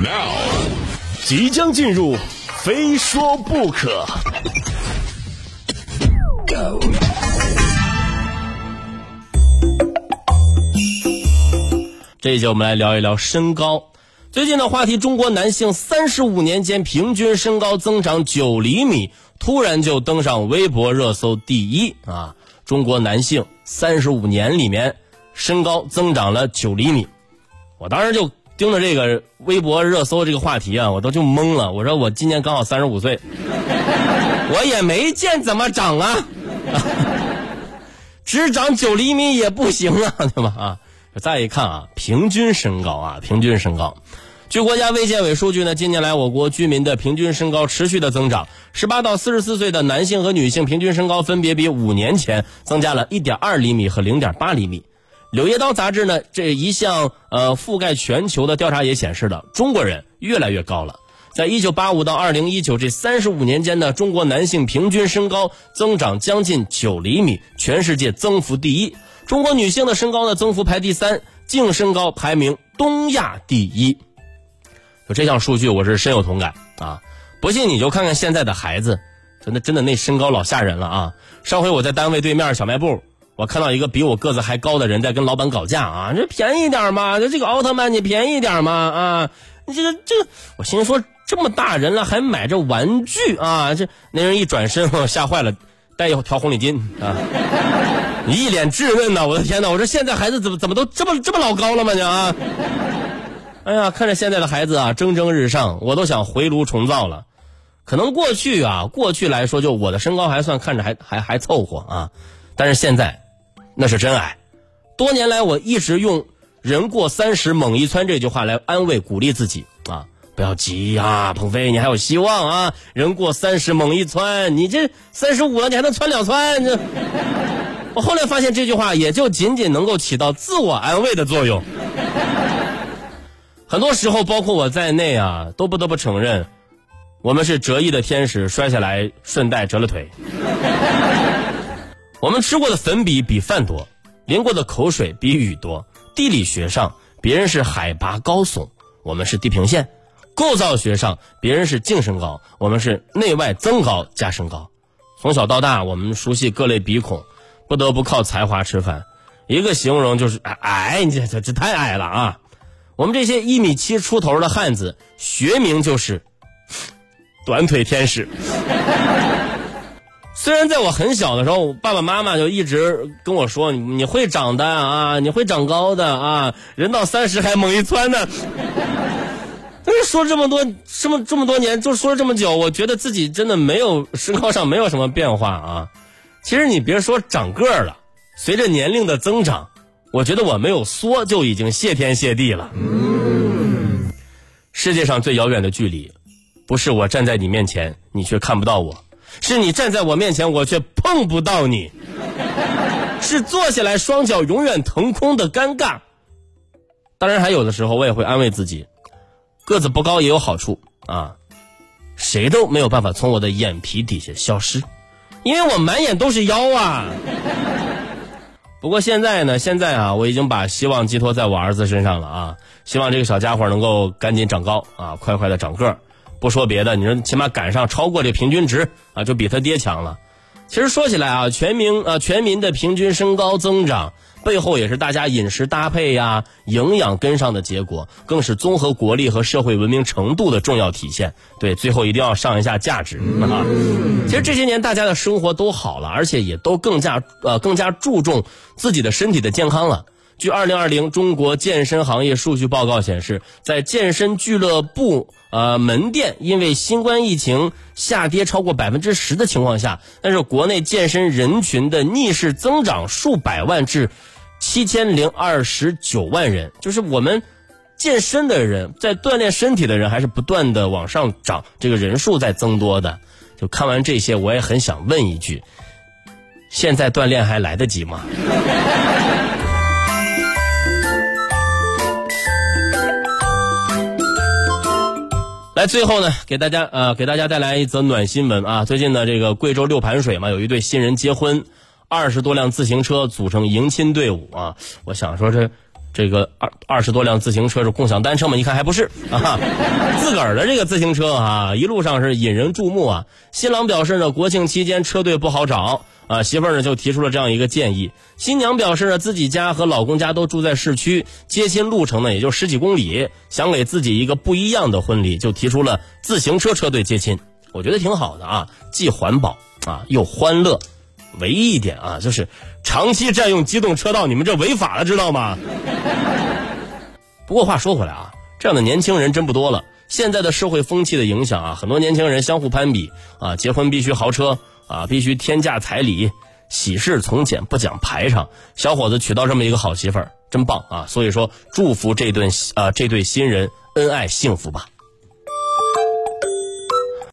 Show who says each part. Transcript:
Speaker 1: Now，即将进入，非说不可。
Speaker 2: 这一节我们来聊一聊身高。最近的话题，中国男性三十五年间平均身高增长九厘米，突然就登上微博热搜第一啊！中国男性三十五年里面身高增长了九厘米，我当时就盯着这个微博热搜这个话题啊，我都就懵了。我说我今年刚好三十五岁，我也没见怎么长啊，只长九厘米也不行啊，对吧？啊！再一看啊，平均身高啊，平均身高。据国家卫健委数据呢，近年来我国居民的平均身高持续的增长，十八到四十四岁的男性和女性平均身高分别比五年前增加了一点二厘米和零点八厘米。柳叶刀杂志呢这一项呃覆盖全球的调查也显示了，中国人越来越高了。在一九八五到二零一九这三十五年间呢，中国男性平均身高增长将近九厘米，全世界增幅第一。中国女性的身高呢，增幅排第三，净身高排名东亚第一。就这项数据，我是深有同感啊！不信你就看看现在的孩子，真的真的那身高老吓人了啊！上回我在单位对面小卖部，我看到一个比我个子还高的人在跟老板搞价啊，这便宜点嘛，这这个奥特曼你便宜点嘛啊！你这个这个，我心说这么大人了还买这玩具啊？这那人一转身，吓坏了，带一条红领巾啊！你一脸质问呢，我的天哪！我说现在孩子怎么怎么都这么这么老高了吗？你啊！哎呀，看着现在的孩子啊，蒸蒸日上，我都想回炉重造了。可能过去啊，过去来说，就我的身高还算看着还还还凑合啊，但是现在那是真矮。多年来，我一直用“人过三十猛一蹿”这句话来安慰鼓励自己啊，不要急啊，鹏飞，你还有希望啊！人过三十猛一蹿，你这三十五了，你还能蹿两蹿？这。我后来发现这句话也就仅仅能够起到自我安慰的作用。很多时候，包括我在内啊，都不得不承认，我们是折翼的天使，摔下来顺带折了腿。我们吃过的粉笔比饭多，淋过的口水比雨多。地理学上，别人是海拔高耸，我们是地平线；构造学上，别人是净身高，我们是内外增高加身高。从小到大，我们熟悉各类鼻孔。不得不靠才华吃饭，一个形容就是矮，你这这这太矮了啊！我们这些一米七出头的汉子，学名就是短腿天使。虽然在我很小的时候，爸爸妈妈就一直跟我说：“你会长的啊，你会长高的啊，人到三十还猛一蹿呢。”但是说这么多这么这么多年，就说了这么久，我觉得自己真的没有身高上没有什么变化啊。其实你别说长个儿了，随着年龄的增长，我觉得我没有缩就已经谢天谢地了。世界上最遥远的距离，不是我站在你面前，你却看不到我；是你站在我面前，我却碰不到你；是坐下来双脚永远腾空的尴尬。当然，还有的时候我也会安慰自己，个子不高也有好处啊，谁都没有办法从我的眼皮底下消失。因为我满眼都是腰啊！不过现在呢，现在啊，我已经把希望寄托在我儿子身上了啊！希望这个小家伙能够赶紧长高啊，快快的长个儿。不说别的，你说起码赶上超过这平均值啊，就比他爹强了。其实说起来啊，全民啊，全民的平均身高增长。背后也是大家饮食搭配呀、营养跟上的结果，更是综合国力和社会文明程度的重要体现。对，最后一定要上一下价值啊！其实这些年大家的生活都好了，而且也都更加呃更加注重自己的身体的健康了。据二零二零中国健身行业数据报告显示，在健身俱乐部呃门店因为新冠疫情下跌超过百分之十的情况下，但是国内健身人群的逆势增长数百万至七千零二十九万人，就是我们健身的人在锻炼身体的人还是不断的往上涨，这个人数在增多的。就看完这些，我也很想问一句：现在锻炼还来得及吗？来，最后呢，给大家呃，给大家带来一则暖新闻啊！最近呢，这个贵州六盘水嘛，有一对新人结婚，二十多辆自行车组成迎亲队伍啊！我想说，这这个二二十多辆自行车是共享单车吗？一看还不是啊，自个儿的这个自行车啊，一路上是引人注目啊。新郎表示呢，国庆期间车队不好找啊，媳妇儿呢就提出了这样一个建议。新娘表示呢，自己家和老公家都住在市区，接亲路程呢也就十几公里，想给自己一个不一样的婚礼，就提出了自行车车队接亲。我觉得挺好的啊，既环保啊又欢乐。唯一一点啊，就是长期占用机动车道，你们这违法了，知道吗？不过话说回来啊，这样的年轻人真不多了。现在的社会风气的影响啊，很多年轻人相互攀比啊，结婚必须豪车啊，必须天价彩礼，喜事从简不讲排场。小伙子娶到这么一个好媳妇儿，真棒啊！所以说，祝福这对啊这对新人恩爱幸福吧。